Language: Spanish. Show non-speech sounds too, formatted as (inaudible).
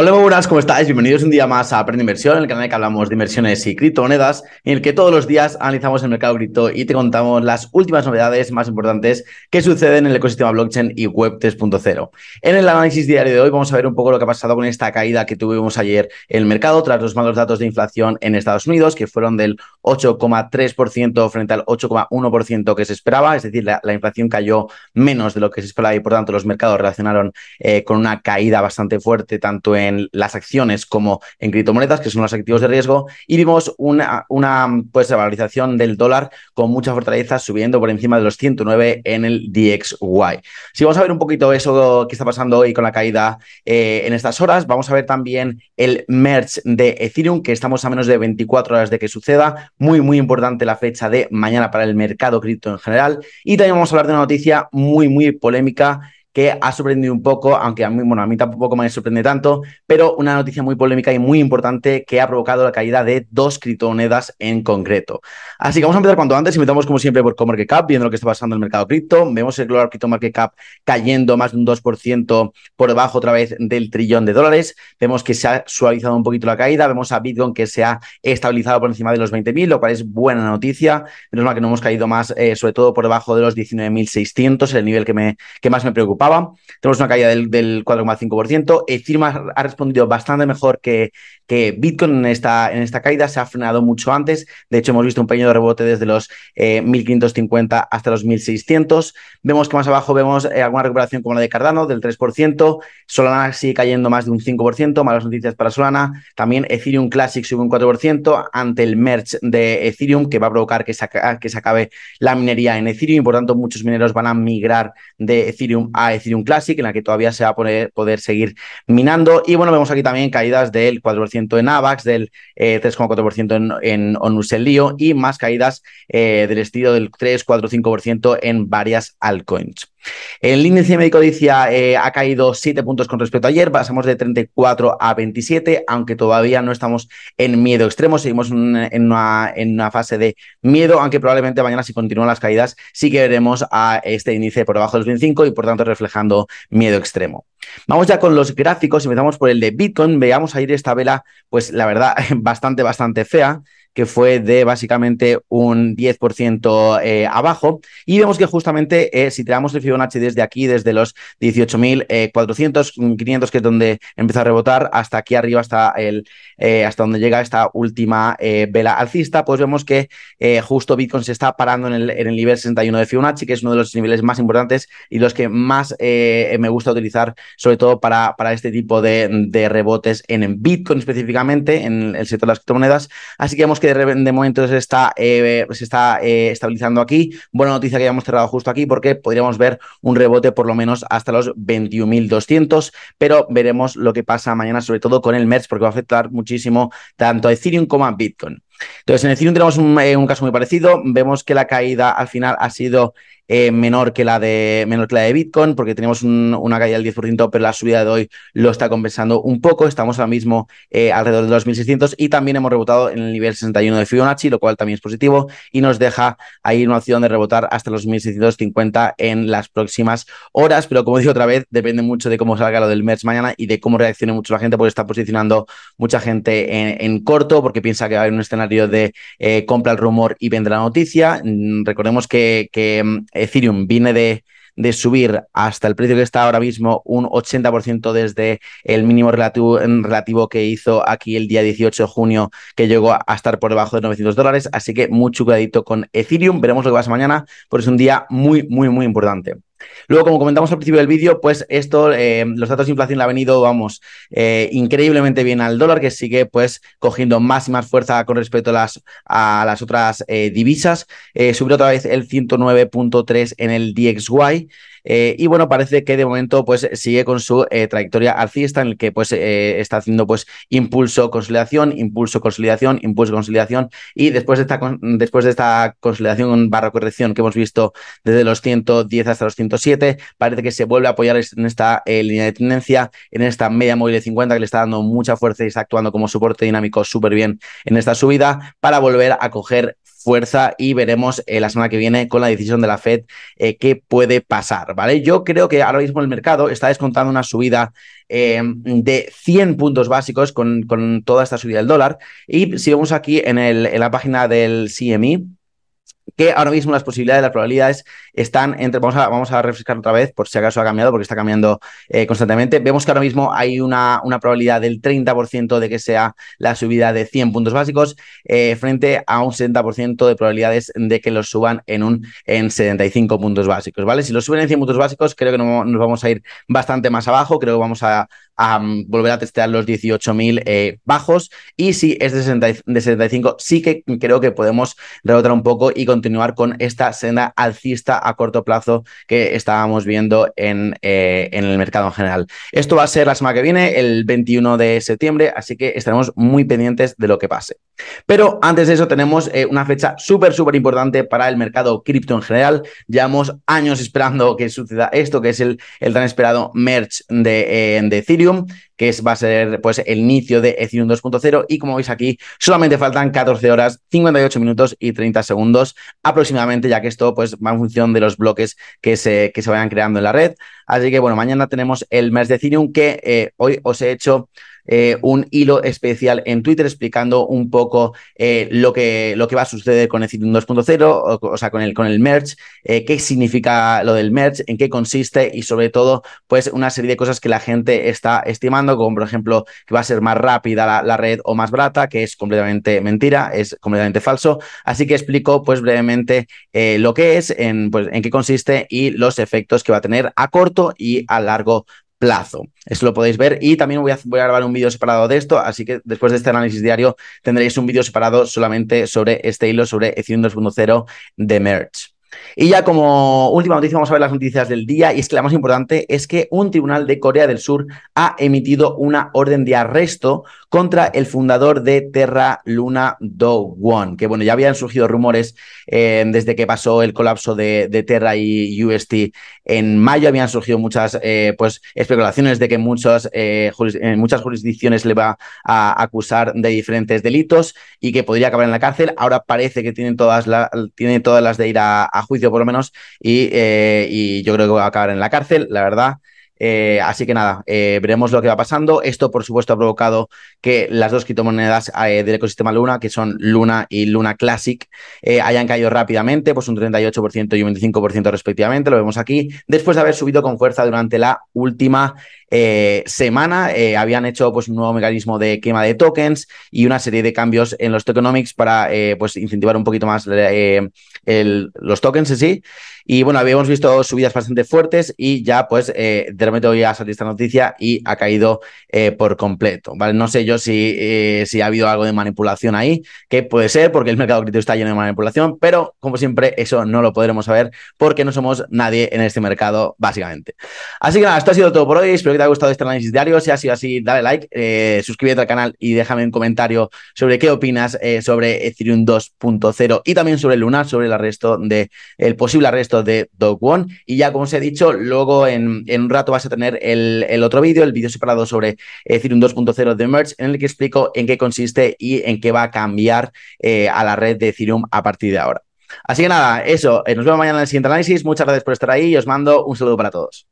Hola, muy buenas, ¿cómo estáis? Bienvenidos un día más a Aprende Inversión, el canal en el que hablamos de inversiones y criptomonedas, en el que todos los días analizamos el mercado cripto y te contamos las últimas novedades más importantes que suceden en el ecosistema blockchain y web 3.0. En el análisis diario de hoy vamos a ver un poco lo que ha pasado con esta caída que tuvimos ayer en el mercado tras los malos datos de inflación en Estados Unidos, que fueron del 8,3% frente al 8,1% que se esperaba, es decir, la, inflación cayó menos de lo que se esperaba y por tanto los mercados relacionaron eh, con una caída bastante fuerte tanto en las acciones como en criptomonedas, que son los activos de riesgo, y vimos una, una pues, valorización del dólar con mucha fortaleza subiendo por encima de los 109 en el DXY. Si vamos a ver un poquito eso que está pasando hoy con la caída eh, en estas horas, vamos a ver también el merge de Ethereum, que estamos a menos de 24 horas de que suceda. Muy, muy importante la fecha de mañana para el mercado cripto en general. Y también vamos a hablar de una noticia muy, muy polémica que ha sorprendido un poco, aunque a mí, bueno, a mí tampoco me sorprende tanto, pero una noticia muy polémica y muy importante que ha provocado la caída de dos criptomonedas en concreto. Así que vamos a empezar cuanto antes, invitamos como siempre por CoMarketCap, viendo lo que está pasando en el mercado cripto. Vemos el Global Crypto Market Cap cayendo más de un 2% por debajo otra vez del trillón de dólares. Vemos que se ha suavizado un poquito la caída, vemos a Bitcoin que se ha estabilizado por encima de los 20.000, lo cual es buena noticia. Menos mal que no hemos caído más, eh, sobre todo por debajo de los 19.600, el nivel que, me, que más me preocupaba. Tenemos una caída del, del 4,5%. Ethereum ha, respondido bastante mejor que, Bitcoin en esta, en esta caída. Se ha frenado mucho antes. De hecho, hemos visto un pequeño rebote desde los 1.550 eh, hasta los 1.600. Vemos que más abajo vemos eh, alguna recuperación como la de Cardano del 3%. Solana sigue cayendo más de un 5%. Malas noticias para Solana. También Ethereum Classic sube un 4% ante el merge de Ethereum que va a provocar que se, que se acabe la minería en Ethereum y por tanto muchos mineros van a migrar de Ethereum a Ethereum Classic, en la que todavía se va a poder, poder seguir minando. Y bueno, vemos aquí también caídas del 4% en AVAX, del 3,4% eh, en, en Onuselio y más caídas eh, del estilo del 3, 4, 5% en varias altcoins. El índice de codicia eh, ha caído 7 puntos con respecto a ayer, pasamos de 34 a 27, aunque todavía no estamos en miedo extremo, seguimos en una, en una fase de miedo, aunque probablemente mañana si continúan las caídas sí que veremos a este índice por debajo de los 25 y por tanto reflejando miedo extremo. Vamos ya con los gráficos, empezamos por el de Bitcoin, veamos ayer esta vela, pues la verdad, (laughs) bastante, bastante fea que fue de básicamente un 10% eh, abajo. Y vemos que justamente eh, si tiramos el Fibonacci desde aquí, desde los 18.400, 500, que es donde empezó a rebotar, hasta aquí arriba, hasta, el, eh, hasta donde llega esta última vela alcista, pues vemos que justo Bitcoin se está parando en el, en el, nivel 61 de Fibonacci, que es uno de los niveles más importantes y los que más me gusta utilizar, sobre todo para, para este tipo de, rebotes en, Bitcoin específicamente, en el sector de las criptomonedas. Así que vemos que de, momento se está, eh, se está eh, estabilizando aquí. Buena noticia que hayamos cerrado justo aquí porque podríamos ver un rebote por lo menos hasta los 21.200, pero veremos lo que pasa mañana, sobre todo con el MERS, porque va a afectar muchísimo tanto a Ethereum como a Bitcoin. Entonces, en Ethereum tenemos un, eh, un, caso muy parecido. Vemos que la caída al final ha sido eh, menor, que la de, menor que la de Bitcoin, porque tenemos una caída del 10%, pero la subida de hoy lo está compensando un poco. Estamos ahora mismo eh, alrededor de los 1.600 y también hemos rebotado en el nivel 61 de Fibonacci, lo cual también es positivo y nos deja ahí una opción de rebotar hasta los 1.650 en las próximas horas. Pero como digo otra vez, depende mucho de cómo salga lo del mes mañana y de cómo reaccione mucho la gente, porque está posicionando mucha gente en, corto, porque piensa que va a haber un escenario de eh, compra el rumor y vendrá la noticia. Mm, recordemos que, que mm, Ethereum viene de, de subir hasta el precio que está ahora mismo un 80% desde el mínimo relativo, que hizo aquí el día 18 de junio, que llegó a estar por debajo de 900 dólares. Así que mucho cuidadito con Ethereum. Veremos lo que pasa mañana, porque es un día muy, muy, muy importante. Luego, como comentamos al principio del vídeo, pues esto, eh, los datos de inflación le ha venido, vamos, eh, increíblemente bien al dólar, que sigue pues cogiendo más y más fuerza con respecto a las, a las otras eh, divisas. subió otra vez el 109.3 en el DXY. Eh, y bueno, parece que de momento pues sigue con su eh, trayectoria alcista en el que pues eh, está haciendo pues impulso, consolidación, impulso, consolidación, impulso, consolidación. Y después de esta, después de esta consolidación barra corrección que hemos visto desde los 110 hasta los 107, parece que se vuelve a apoyar en esta línea de tendencia, en esta media móvil de 50 que le está dando mucha fuerza y está actuando como soporte dinámico súper bien en esta subida para volver a coger fuerza y veremos la semana que viene con la decisión de la Fed qué puede pasar, ¿vale? Yo creo que ahora mismo el mercado está descontando una subida de 100 puntos básicos con, con, toda esta subida del dólar. Y si vemos aquí en, el, en la página del CME, que ahora mismo las posibilidades, las probabilidades están entre, vamos a, vamos a refrescar otra vez por si acaso ha cambiado, porque está cambiando eh, constantemente. Vemos que ahora mismo hay una, una probabilidad del 30% de que sea la subida de 100 puntos básicos eh, frente a un 70% de probabilidades de que los suban en, un, en 75 puntos básicos, ¿vale? Si los suben en 100 puntos básicos, creo que nos vamos a ir bastante más abajo, creo que vamos a, mm, volver a testear los 18.000 eh, bajos y si es de, 75, sí que creo que podemos rebotar un poco y continuar con esta senda alcista a corto plazo que estábamos viendo en, eh, en el mercado en general. Esto va a ser la semana que viene, el 21 de septiembre, así que estaremos muy pendientes de lo que pase. Pero antes de eso tenemos eh, una fecha súper, súper importante para el mercado cripto en general. Llevamos años esperando que suceda esto, que es el, el tan esperado merge de, de Ethereum que es, va a ser pues, el inicio de Ethereum 2.0. Y como veis aquí, solamente faltan 14 horas, 58 minutos y 30 segundos aproximadamente, ya que esto pues, va en función de los bloques que se, que se vayan creando en la red. Así que bueno, mañana tenemos el mes de Ethereum que eh, hoy os he hecho eh, un hilo especial en Twitter explicando un poco eh, lo, que, lo que va a suceder con Ethereum 2.0, o, sea, con el, con el merge, eh, qué significa lo del merge, en qué consiste y sobre todo, pues una serie de cosas que la gente está estimando, como por ejemplo que va a ser más rápida la, red o más barata, que es completamente mentira, es completamente falso. Así que explico pues brevemente lo que es, en, pues, en qué consiste y los efectos que va a tener a corto y a largo plazo. Esto lo podéis ver y también voy a, voy a grabar un vídeo separado de esto, así que después de este análisis diario tendréis un vídeo separado solamente sobre este hilo, sobre Ethereum 2.0 de Merge. Y ya como última noticia vamos a ver las noticias del día y es que la más importante es que un tribunal de Corea del Sur ha emitido una orden de arresto contra el fundador de Terra Luna Do Won, que bueno, ya habían surgido rumores eh, desde que pasó el colapso de, Terra y UST en mayo, habían surgido muchas eh, pues, especulaciones de que muchos, eh, en muchas jurisdicciones le va a acusar de diferentes delitos y que podría acabar en la cárcel. Ahora parece que tienen todas, la, tiene todas las de ir a, juicio por lo menos y, y yo creo que va a acabar en la cárcel, la verdad. Eh, así que nada, eh, veremos lo que va pasando. Esto, por supuesto, ha provocado que las dos criptomonedas eh, del ecosistema Luna, que son Luna y Luna Classic, hayan caído rápidamente, pues un 38% y un 25% respectivamente, lo vemos aquí, después de haber subido con fuerza durante la última semana. habían hecho pues, un nuevo mecanismo de quema de tokens y una serie de cambios en los tokenomics para pues, incentivar un poquito más los tokens en sí. Y bueno, habíamos visto subidas bastante fuertes y ya pues eh, de repente hoy ha salido esta noticia y ha caído eh, por completo. No sé yo si, eh, si ha habido algo de manipulación ahí, que puede ser porque el mercado cripto está lleno de manipulación, pero como siempre eso no lo podremos saber porque no somos nadie en este mercado básicamente. Así que nada, esto ha sido todo por hoy. Espero que te haya gustado este análisis diario. Si ha sido así, dale like, suscríbete al canal y déjame un comentario sobre qué opinas sobre Ethereum 2.0 y también sobre Luna, sobre el arresto de el posible arresto de Dog One. Y ya, como os he dicho, luego en, un rato vas a tener el, otro vídeo, el vídeo separado sobre Ethereum 2.0 de Merge, en el que explico en qué consiste y en qué va a cambiar eh, a la red de Ethereum a partir de ahora. Así que nada, eso, eh, nos vemos mañana en el siguiente análisis. Muchas gracias por estar ahí y os mando un saludo para todos.